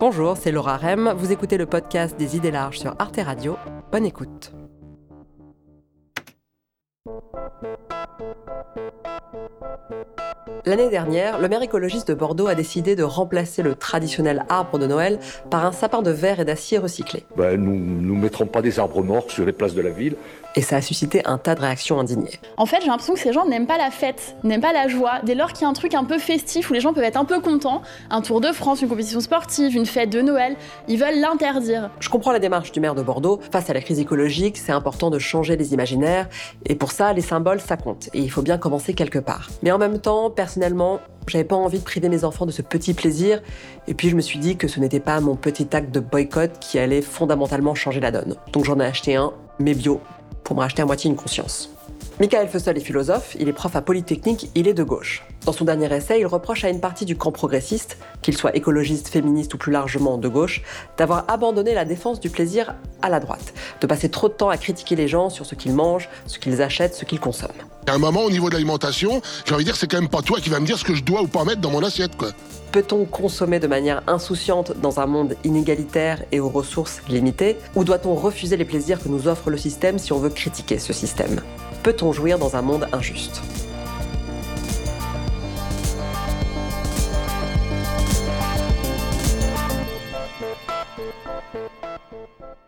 Bonjour, c'est Laura Rem. Vous écoutez le podcast des idées larges sur Arte Radio. Bonne écoute. L'année dernière, le maire écologiste de Bordeaux a décidé de remplacer le traditionnel arbre de Noël par un sapin de verre et d'acier recyclé. Ben, nous ne mettrons pas des arbres morts sur les places de la ville. Et ça a suscité un tas de réactions indignées. En fait, j'ai l'impression que ces gens n'aiment pas la fête, n'aiment pas la joie. Dès lors qu'il y a un truc un peu festif où les gens peuvent être un peu contents, un Tour de France, une compétition sportive, une fête de Noël, ils veulent l'interdire. Je comprends la démarche du maire de Bordeaux. Face à la crise écologique, c'est important de changer les imaginaires. Et pour ça, les symboles, ça compte. Et il faut bien commencer quelque part. Mais en même temps, personnellement, j'avais pas envie de priver mes enfants de ce petit plaisir. Et puis je me suis dit que ce n'était pas mon petit acte de boycott qui allait fondamentalement changer la donne. Donc j'en ai acheté un, mais bio, pour me racheter à moitié une conscience. Michael Fussell est philosophe, il est prof à Polytechnique, il est de gauche. Dans son dernier essai, il reproche à une partie du camp progressiste, qu'il soit écologiste, féministe ou plus largement de gauche, d'avoir abandonné la défense du plaisir à la droite, de passer trop de temps à critiquer les gens sur ce qu'ils mangent, ce qu'ils achètent, ce qu'ils consomment. À un moment, au niveau de l'alimentation, j'ai envie de dire, c'est quand même pas toi qui vas me dire ce que je dois ou pas mettre dans mon assiette, quoi. Peut-on consommer de manière insouciante dans un monde inégalitaire et aux ressources limitées Ou doit-on refuser les plaisirs que nous offre le système si on veut critiquer ce système? Peut-on jouir dans un monde injuste?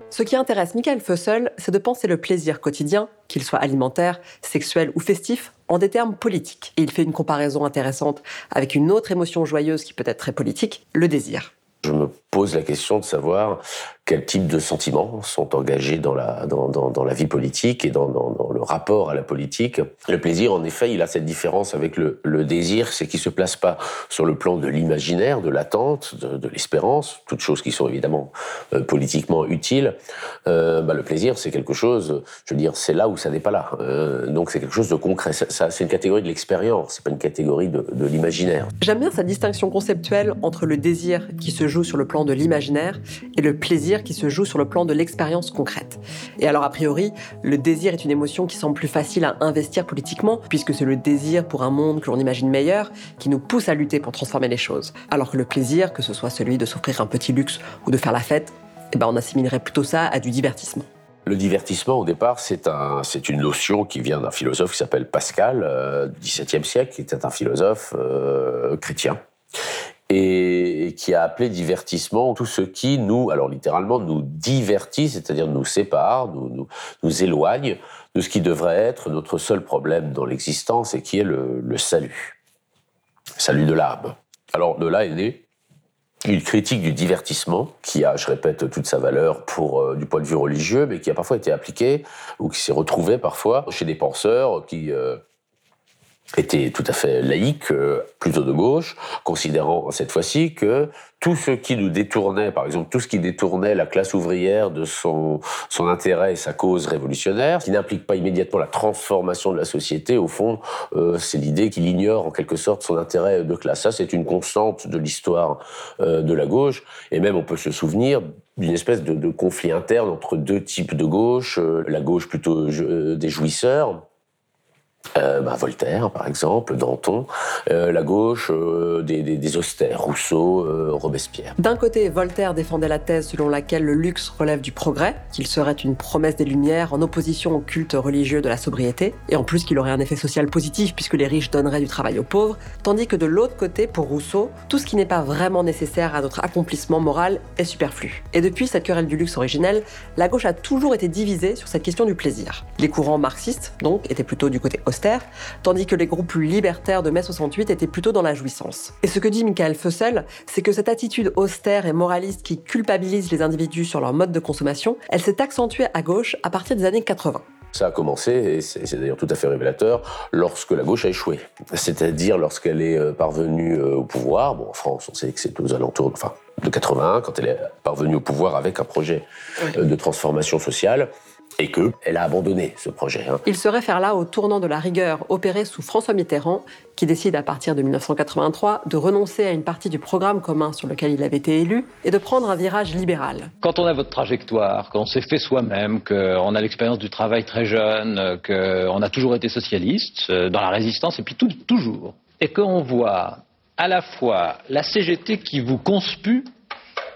Ce qui intéresse Michael Fussell, c'est de penser le plaisir quotidien, qu'il soit alimentaire, sexuel ou festif, en des termes politiques. Et il fait une comparaison intéressante avec une autre émotion joyeuse qui peut être très politique, le désir. Je me pose la question de savoir quel type de sentiments sont engagés dans la, dans, dans, la vie politique et dans, dans, le rapport à la politique. Le plaisir, en effet, il a cette différence avec le, le désir, c'est qu'il se place pas sur le plan de l'imaginaire, de l'attente, de, de l'espérance, toutes choses qui sont évidemment euh, politiquement utiles. Euh, bah, le plaisir, c'est quelque chose, je veux dire, c'est là où ça n'est pas là. Euh, donc c'est quelque chose de concret. Ça, c'est une catégorie de l'expérience, c'est pas une catégorie de, de l'imaginaire. J'aime bien cette distinction conceptuelle entre le désir qui se joue sur le plan de l'imaginaire et le plaisir qui se joue sur le plan de l'expérience concrète. Et alors, a priori, le désir est une émotion qui semble plus facile à investir politiquement, puisque c'est le désir pour un monde que l'on imagine meilleur qui nous pousse à lutter pour transformer les choses. Alors que le plaisir, que ce soit celui de s'offrir un petit luxe ou de faire la fête, eh ben on assimilerait plutôt ça à du divertissement. Le divertissement, au départ, c'est un, une notion qui vient d'un philosophe qui s'appelle Pascal, euh, XVIIe siècle, qui était un philosophe euh, chrétien et qui a appelé divertissement tout ce qui nous, alors littéralement, nous divertit, c'est-à-dire nous sépare, nous, nous, éloigne de ce qui devrait être notre seul problème dans l'existence et qui est le, le salut. Salut de l'âme. Alors de là est née une critique du divertissement qui a, je répète, toute sa valeur pour euh, du point de vue religieux, mais qui a parfois été appliquée ou qui s'est retrouvée parfois chez des penseurs qui euh, était tout à fait laïque, euh, plutôt de gauche, considérant cette fois-ci que tout ce qui nous détournait, par exemple, tout ce qui détournait la classe ouvrière de son, son intérêt et sa cause révolutionnaire, qui n'implique pas immédiatement la transformation de la société, au fond, euh, c'est l'idée qu'il ignore en quelque sorte son intérêt de classe. Ça, c'est une constante de l'histoire euh, de la gauche, et même on peut se souvenir d'une espèce de, de, conflit interne entre deux types de gauche, euh, la gauche plutôt euh, des jouisseurs, euh, bah, Voltaire, par exemple, Danton, euh, la gauche euh, des, des, austères, Rousseau, Robespierre. D'un côté, Voltaire défendait la thèse selon laquelle le luxe relève du progrès, qu'il serait une promesse des Lumières en opposition au culte religieux de la sobriété, et en plus qu'il aurait un effet social positif puisque les riches donneraient du travail aux pauvres, tandis que de l'autre côté, pour Rousseau, tout ce qui n'est pas vraiment nécessaire à notre accomplissement moral est superflu. Et depuis cette querelle du luxe originelle, la gauche a toujours été divisée sur cette question du plaisir. Les courants marxistes, donc, étaient plutôt du côté austère, tandis que les groupes plus libertaires de mai 68 étaient plutôt dans la jouissance. Et ce que dit Michael Fussell, c'est que cette attitude austère et moraliste qui culpabilise les individus sur leur mode de consommation, elle s'est accentuée à gauche à partir des années 80. Ça a commencé, et c'est d'ailleurs tout à fait révélateur, lorsque la gauche a échoué. C'est-à-dire lorsqu'elle est euh, parvenue euh, au pouvoir. Bon, en France, on sait que c'est aux alentours, enfin, de 81, quand elle est parvenue au pouvoir avec un projet oui. de transformation sociale et qu'elle a abandonné ce projet. Hein. Il se réfère là au tournant de la rigueur opéré sous François Mitterrand, qui décide à partir de 1983 de renoncer à une partie du programme commun sur lequel il avait été élu et de prendre un virage libéral. Quand on a votre trajectoire, quand on s'est fait soi-même, qu'on a l'expérience du travail très jeune, qu'on a toujours été socialiste, euh, dans la résistance, et puis tout, toujours, et qu'on voit à la fois la CGT qui vous conspue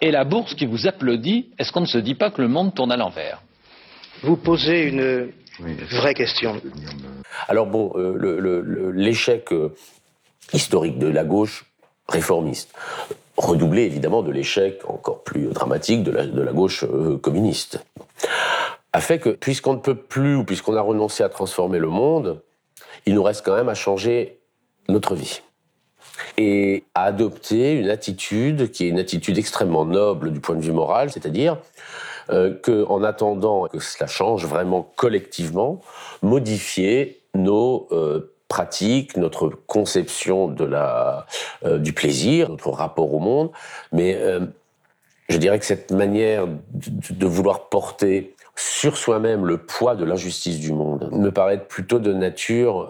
et la bourse qui vous applaudit, est-ce qu'on ne se dit pas que le monde tourne à l'envers? Vous posez une vraie question. Alors bon, euh, l'échec euh, historique de la gauche réformiste, redoublé évidemment de l'échec encore plus dramatique de la, de la gauche euh, communiste, a fait que puisqu'on ne peut plus ou puisqu'on a renoncé à transformer le monde, il nous reste quand même à changer notre vie. Et à adopter une attitude qui est une attitude extrêmement noble du point de vue moral, c'est-à-dire euh, qu'en attendant que cela change vraiment collectivement, modifier nos euh, pratiques, notre conception de la, euh, du plaisir, notre rapport au monde, mais euh, je dirais que cette manière de, vouloir porter sur soi-même le poids de l'injustice du monde me paraît plutôt de nature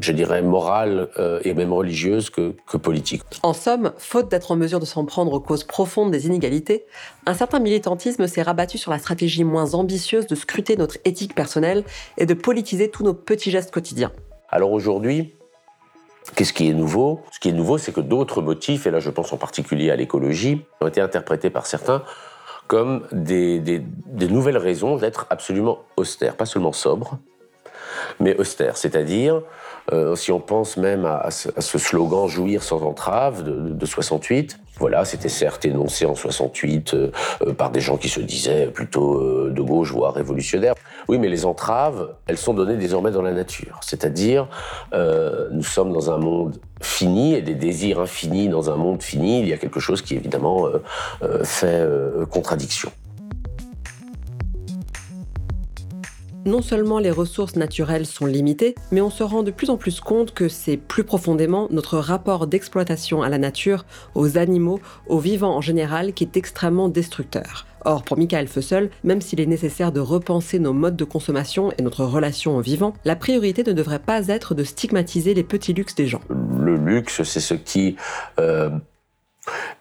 je dirais, morale euh, et même religieuse que, que, politique. En somme, faute d'être en mesure de s'en prendre aux causes profondes des inégalités, un certain militantisme s'est rabattu sur la stratégie moins ambitieuse de scruter notre éthique personnelle et de politiser tous nos petits gestes quotidiens. Alors aujourd'hui, Qu'est-ce qui est nouveau? Ce qui est nouveau, c'est que d'autres motifs, et là je pense en particulier à l'écologie, ont été interprétés par certains comme des, des, des nouvelles raisons d'être absolument austère, pas seulement sobre, mais austère. C'est-à-dire, euh, si on pense même à, ce, slogan Jouir sans entrave de, de 68, voilà, c'était certes énoncé en 68 euh, euh, par des gens qui se disaient plutôt euh, de gauche, voire révolutionnaires. Oui, mais les entraves, elles sont données désormais dans la nature. C'est-à-dire, euh, nous sommes dans un monde fini et des désirs infinis dans un monde fini. Il y a quelque chose qui évidemment euh, fait contradiction. Non seulement les ressources naturelles sont limitées, mais on se rend de plus en plus compte que c'est plus profondément notre rapport d'exploitation à la nature, aux animaux, aux vivants en général qui est extrêmement destructeur. Or, pour Michael Fussell, même s'il est nécessaire de repenser nos modes de consommation et notre relation aux vivants, la priorité ne devrait pas être de stigmatiser les petits luxes des gens. Le luxe, c'est ce qui, euh,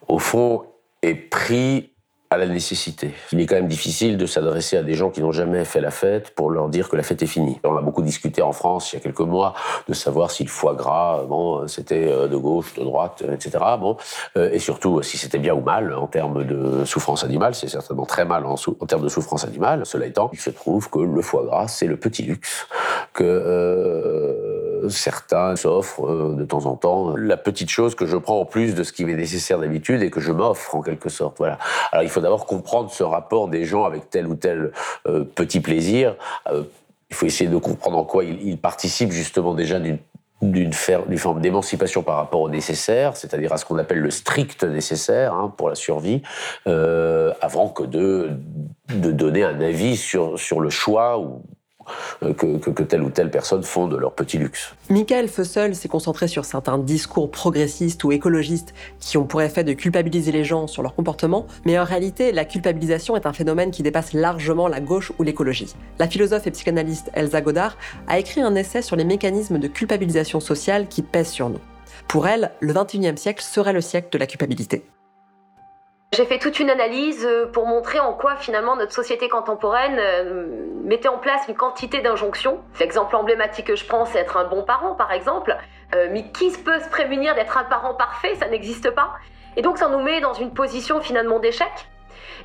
au fond, est pris à la nécessité. Il est quand même difficile de s'adresser à des gens qui n'ont jamais fait la fête pour leur dire que la fête est finie. On a beaucoup discuté en France il y a quelques mois de savoir si le foie gras, bon, c'était de gauche, de droite, etc. Bon, et surtout si c'était bien ou mal en termes de souffrance animale. C'est certainement très mal en, termes de souffrance animale. Cela étant, il se trouve que le foie gras, c'est le petit luxe que euh, certains s'offrent euh, de temps en temps. La petite chose que je prends en plus de ce qui m'est nécessaire d'habitude et que je m'offre en quelque sorte. Voilà. Alors il faut d'abord comprendre ce rapport des gens avec tel ou tel euh, petit plaisir. Euh, il faut essayer de comprendre en quoi ils il participent justement déjà d'une forme d'émancipation par rapport au nécessaire, c'est-à-dire à ce qu'on appelle le strict nécessaire hein, pour la survie, euh, avant que de, de donner un avis sur, sur le choix ou que, que, telle ou telle personne font de leur petit luxe. Michael Fussell s'est concentré sur certains discours progressistes ou écologistes qui ont pour effet de culpabiliser les gens sur leur comportement, mais en réalité, la culpabilisation est un phénomène qui dépasse largement la gauche ou l'écologie. La philosophe et psychanalyste Elsa Godard a écrit un essai sur les mécanismes de culpabilisation sociale qui pèsent sur nous. Pour elle, le 21e siècle serait le siècle de la culpabilité. J'ai fait toute une analyse euh, pour montrer en quoi finalement notre société contemporaine euh, mettait en place une quantité d'injonctions. L'exemple emblématique que je prends, c'est être un bon parent par exemple. Euh, mais qui peut se prémunir d'être un parent parfait? Ça n'existe pas. Et donc ça nous met dans une position finalement d'échec.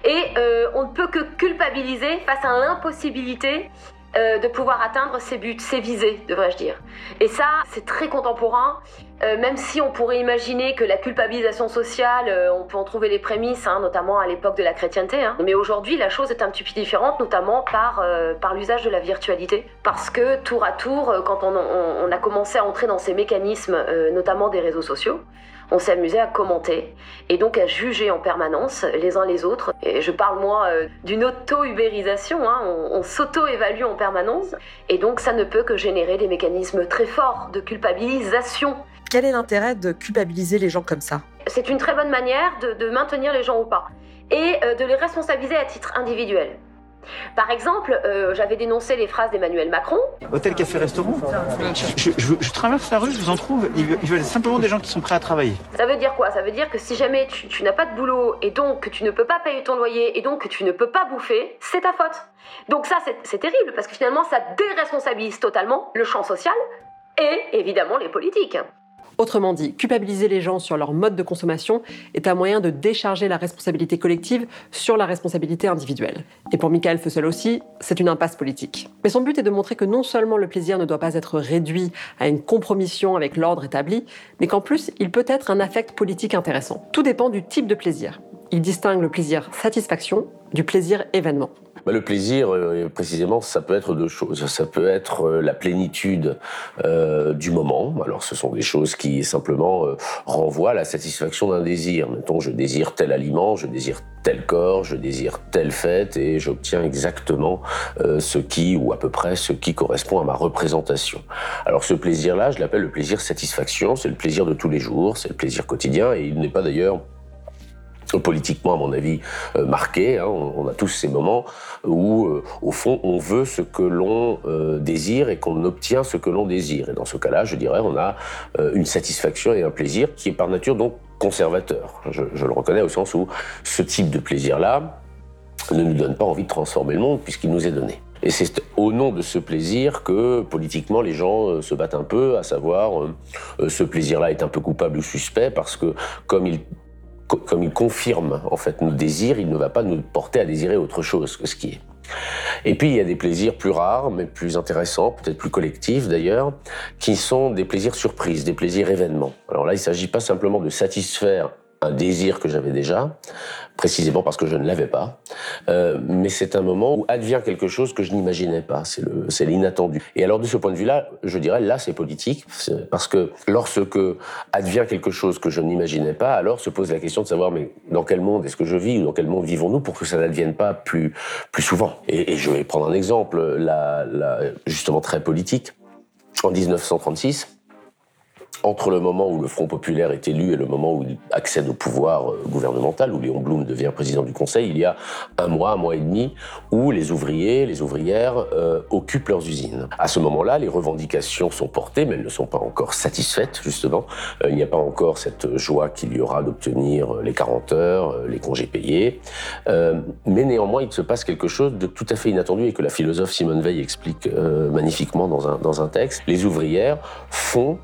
Et on ne peut que culpabiliser face à l'impossibilité de pouvoir atteindre ses buts, ses visées, devrais-je dire. Et ça, c'est très contemporain, euh, même si on pourrait imaginer que la culpabilisation sociale, euh, on peut en trouver les prémices, hein, notamment à l'époque de la chrétienté. Hein. Mais aujourd'hui, la chose est un petit peu différente, notamment par, euh, par l'usage de la virtualité. Parce que tour à tour, quand on, a commencé à entrer dans ces mécanismes, notamment des réseaux sociaux, on s'amusait à commenter et donc à juger en permanence les uns les autres. Et je parle moi d'une auto-ubérisation, hein, on s'auto-évalue en permanence et donc ça ne peut que générer des mécanismes très forts de culpabilisation. Quel est l'intérêt de culpabiliser les gens comme ça C'est une très bonne manière de, de, maintenir les gens au pas et euh, de les responsabiliser à titre individuel. Par exemple, euh, j'avais dénoncé les phrases d'Emmanuel Macron. Hôtel, café, restaurant. Je, je, je, traverse la rue, je vous en trouve. Ils veulent simplement des gens qui sont prêts à travailler. Ça veut dire quoi? Ça veut dire que si jamais tu, tu n'as pas de boulot et donc que tu ne peux pas payer ton loyer et donc que tu ne peux pas bouffer, c'est ta faute. Donc ça, c'est terrible parce que finalement, ça déresponsabilise totalement le champ social et évidemment les politiques. Autrement dit, culpabiliser les gens sur leur mode de consommation est un moyen de décharger la responsabilité collective sur la responsabilité individuelle. Et pour Michael Fussell aussi, c'est une impasse politique. Mais son but est de montrer que non seulement le plaisir ne doit pas être réduit à une compromission avec l'ordre établi, mais qu'en plus, il peut être un affect politique intéressant. Tout dépend du type de plaisir. Il distingue le plaisir satisfaction du plaisir événement. Bah, le plaisir, euh, précisément, ça peut être deux choses. Ça peut être euh, la plénitude euh, du moment. Alors, ce sont des choses qui simplement renvoient à la satisfaction d'un désir. Mettons, je désire tel aliment, je désire tel corps, je désire telle fête, et j'obtiens exactement ce qui, ou à peu près, ce qui correspond à ma représentation. Alors, ce plaisir-là, je l'appelle le plaisir satisfaction. C'est le plaisir de tous les jours, c'est le plaisir quotidien, et il n'est pas d'ailleurs politiquement, à mon avis, euh, marqué. Hein. On, a tous ces moments où, euh, au fond, on veut ce que l'on euh, désire et qu'on obtient ce que l'on désire. Et dans ce cas-là, je dirais, on a une satisfaction et un plaisir qui est par nature donc conservateur. Je, je le reconnais au sens où ce type de plaisir-là ne nous donne pas envie de transformer le monde puisqu'il nous est donné. Et c'est au nom de ce plaisir que politiquement les gens se battent un peu, à savoir ce plaisir-là est un peu coupable ou suspect parce que comme il comme il confirme en fait nos désirs, il ne va pas nous porter à désirer autre chose que ce qui est. Et puis il y a des plaisirs plus rares, mais plus intéressants, peut-être plus collectifs d'ailleurs, qui sont des plaisirs surprises, des plaisirs événements. Alors là, il ne s'agit pas simplement de satisfaire un désir que j'avais déjà, précisément parce que je ne l'avais pas. Euh, mais c'est un moment où advient quelque chose que je n'imaginais pas. C'est l'inattendu. Et alors de ce point de vue-là, je dirais là c'est politique, parce que lorsque advient quelque chose que je n'imaginais pas, alors se pose la question de savoir mais dans quel monde est-ce que je vis ou dans quel monde vivons-nous pour que ça n'advienne pas plus plus souvent. Et, et, je vais prendre un exemple, là, justement très politique. En 1936, entre le moment où le Front populaire est élu et le moment où il accède au pouvoir euh, gouvernemental, où Léon Blum devient président du Conseil, il y a un mois, un mois et demi, où les ouvriers, les ouvrières euh, occupent leurs usines. À ce moment-là, les revendications sont portées, mais elles ne sont pas encore satisfaites, justement. Euh, il n'y a pas encore cette joie qu'il y aura d'obtenir les 40 heures, les congés payés. mais néanmoins, il se passe quelque chose de tout à fait inattendu et que la philosophe Simone Veil explique magnifiquement dans un, dans un texte. Les ouvrières font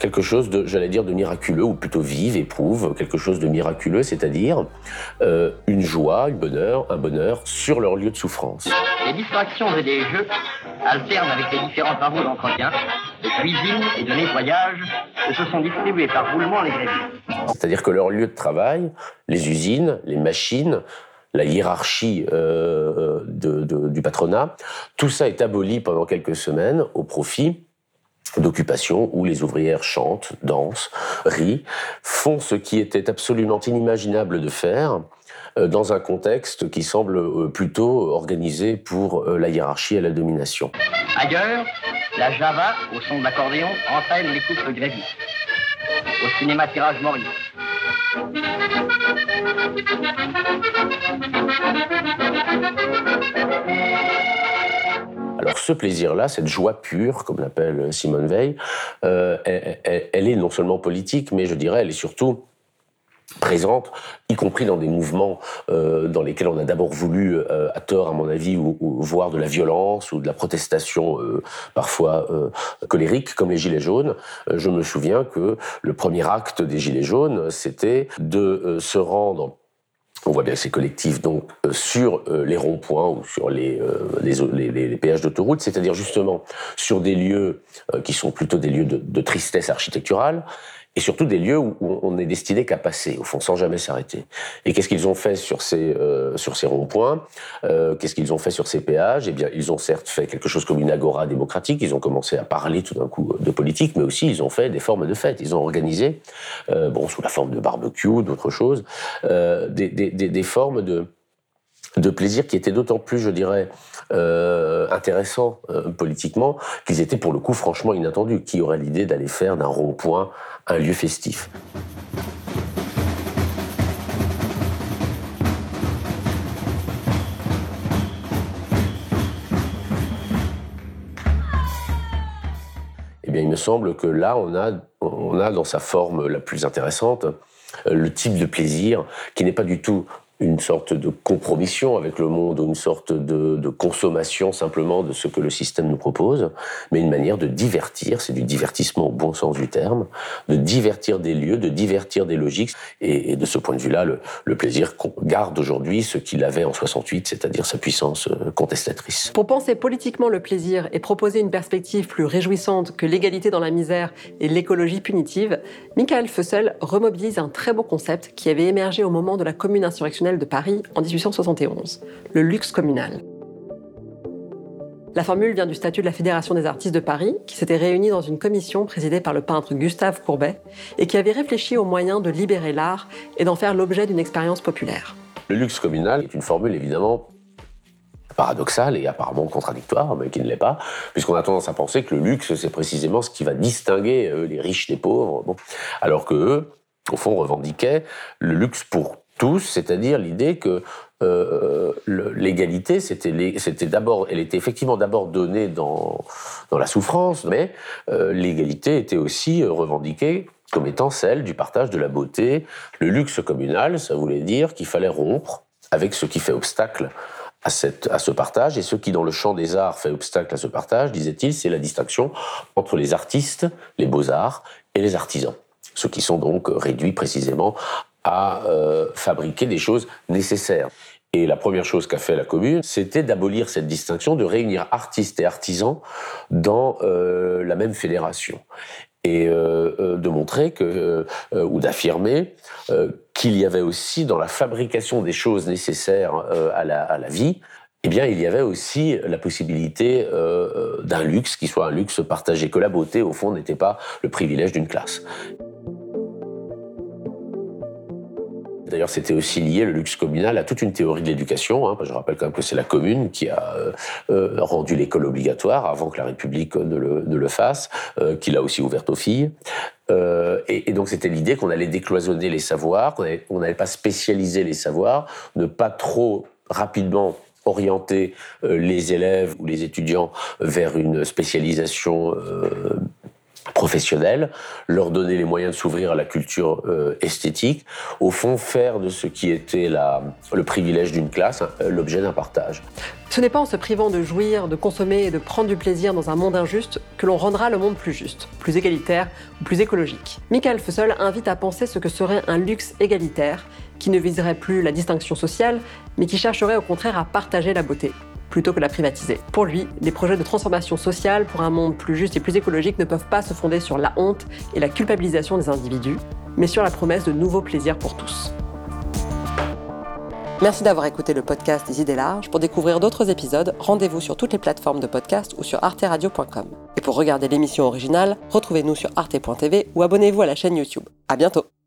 quelque chose de, j'allais dire, de miraculeux, ou plutôt vive, éprouve quelque chose de miraculeux, c'est-à-dire euh, une joie, un bonheur, un bonheur sur leur lieu de souffrance. Les distractions et les jeux alternent avec les différents travaux d'entretien, de cuisine et de nettoyage que se sont distribués par roulement les grévistes. C'est-à-dire que leur lieu de travail, les usines, les machines, la hiérarchie euh, de, du patronat, tout ça est aboli pendant quelques semaines au profit d'occupation où les ouvrières chantent, dansent, rient, font ce qui était absolument inimaginable de faire euh, dans un contexte qui semble euh, plutôt organisé pour euh, la hiérarchie et la domination. Ailleurs, la java, au son de l'accordéon, entraîne les couples grévistes. Au cinéma tirage Maurice. Alors ce plaisir-là, cette joie pure, comme l'appelle Simone Veil, euh, elle, est non seulement politique, mais je dirais, elle est surtout présente, y compris dans des mouvements euh, dans lesquels on a d'abord voulu, euh, à tort à mon avis, voir de la violence ou de la protestation parfois colérique, comme les Gilets jaunes. je me souviens que le premier acte des Gilets jaunes, c'était de se rendre on voit bien ces collectifs donc euh, sur euh, les ronds-points ou sur les, euh, les, péages d'autoroute, c'est-à-dire justement sur des lieux qui sont plutôt des lieux de, de tristesse architecturale, et surtout des lieux où on est destiné qu'à passer, au fond, sans jamais s'arrêter. Et qu'est-ce qu'ils ont fait sur ces euh, sur ces ronds-points? Euh, Qu'est-ce qu'ils ont fait sur ces péages? Eh bien, ils ont certes fait quelque chose comme une agora démocratique. Ils ont commencé à parler tout d'un coup de politique, mais aussi ils ont fait des formes de fêtes. Ils ont organisé, euh, bon, sous la forme de barbecue, d'autres choses, euh, des, des, des, des formes de de plaisir qui étaient d'autant plus, je dirais, euh, intéressants euh, politiquement qu'ils étaient pour le coup franchement inattendus. Qui aurait l'idée d'aller faire d'un rond-point un lieu festif. Eh bien, il me semble que là, on a, on a dans sa forme la plus intéressante le type de plaisir qui n'est pas du tout une sorte de compromission avec le monde ou une sorte de, consommation simplement de ce que le système nous propose, mais une manière de divertir, c'est du divertissement au bon sens du terme, de divertir des lieux, de divertir des logiques. Et, de ce point de vue-là, le, le, plaisir garde aujourd'hui ce qu'il avait en 68, c'est-à-dire sa puissance euh, contestatrice. Pour penser politiquement le plaisir et proposer une perspective plus réjouissante que l'égalité dans la misère et l'écologie punitive, Michael Fussell remobilise un très beau concept qui avait émergé au moment de la commune insurrectionnelle de Paris en 1871, le luxe communal. La formule vient du statut de la Fédération des artistes de Paris, qui s'était réunie dans une commission présidée par le peintre Gustave Courbet, et qui avait réfléchi aux moyens de libérer l'art et d'en faire l'objet d'une expérience populaire. Le luxe communal est une formule évidemment paradoxale et apparemment contradictoire, mais qui ne l'est pas, puisqu'on a tendance à penser que le luxe, c'est précisément ce qui va distinguer euh, les riches des pauvres, alors que eux, au fond, revendiquaient le luxe pour tous, c'est-à-dire l'idée que euh, l'égalité, c'était d'abord, elle était effectivement d'abord donnée dans, la souffrance, mais euh, l'égalité était aussi revendiquée comme étant celle du partage de la beauté. Le luxe communal, ça voulait dire qu'il fallait rompre avec ce qui fait obstacle à, cette, à ce partage, et ce qui, dans le champ des arts, fait obstacle à ce partage, disait-il, c'est la distinction entre les artistes, les beaux-arts, et les artisans. Ceux qui sont donc réduits précisément à euh, fabriquer des choses nécessaires. Et la première chose qu'a fait la commune, c'était d'abolir cette distinction, de réunir artistes et artisans dans euh, la même fédération. Et euh, euh de montrer que, euh, euh, ou d'affirmer qu'il y avait aussi dans la fabrication des choses nécessaires à la, à, la, vie, eh bien, il y avait aussi la possibilité d'un luxe qui soit un luxe partagé, que la beauté, au fond, n'était pas le privilège d'une classe. D'ailleurs, c'était aussi lié, le luxe communal, à toute une théorie de l'éducation. Hein. Je rappelle quand même que c'est la commune qui a euh, euh, rendu l'école obligatoire avant que la République ne le, fasse, euh, qui l'a aussi ouverte aux filles. Et, donc c'était l'idée qu'on allait décloisonner les savoirs, qu'on n'allait pas spécialiser les savoirs, ne pas trop rapidement orienter les élèves ou les étudiants vers une spécialisation professionnels, leur donner les moyens de s'ouvrir à la culture euh, esthétique, au fond faire de ce qui était le privilège d'une classe euh, l'objet d'un partage. Ce n'est pas en se privant de jouir, de consommer et de prendre du plaisir dans un monde injuste que l'on rendra le monde plus juste, plus égalitaire ou plus écologique. Michael Fussell invite à penser ce que serait un luxe égalitaire qui ne viserait plus la distinction sociale, mais qui chercherait au contraire à partager la beauté, plutôt que la privatiser. Pour lui, les projets de transformation sociale pour un monde plus juste et plus écologique ne peuvent pas se fonder sur la honte et la culpabilisation des individus, mais sur la promesse de nouveaux plaisirs pour tous. Merci d'avoir écouté le podcast des idées larges. Pour découvrir d'autres épisodes, rendez-vous sur toutes les plateformes de podcast ou sur arteradio.com. Et pour regarder l'émission originale, retrouvez-nous sur arte.tv ou abonnez-vous à la chaîne YouTube. À bientôt!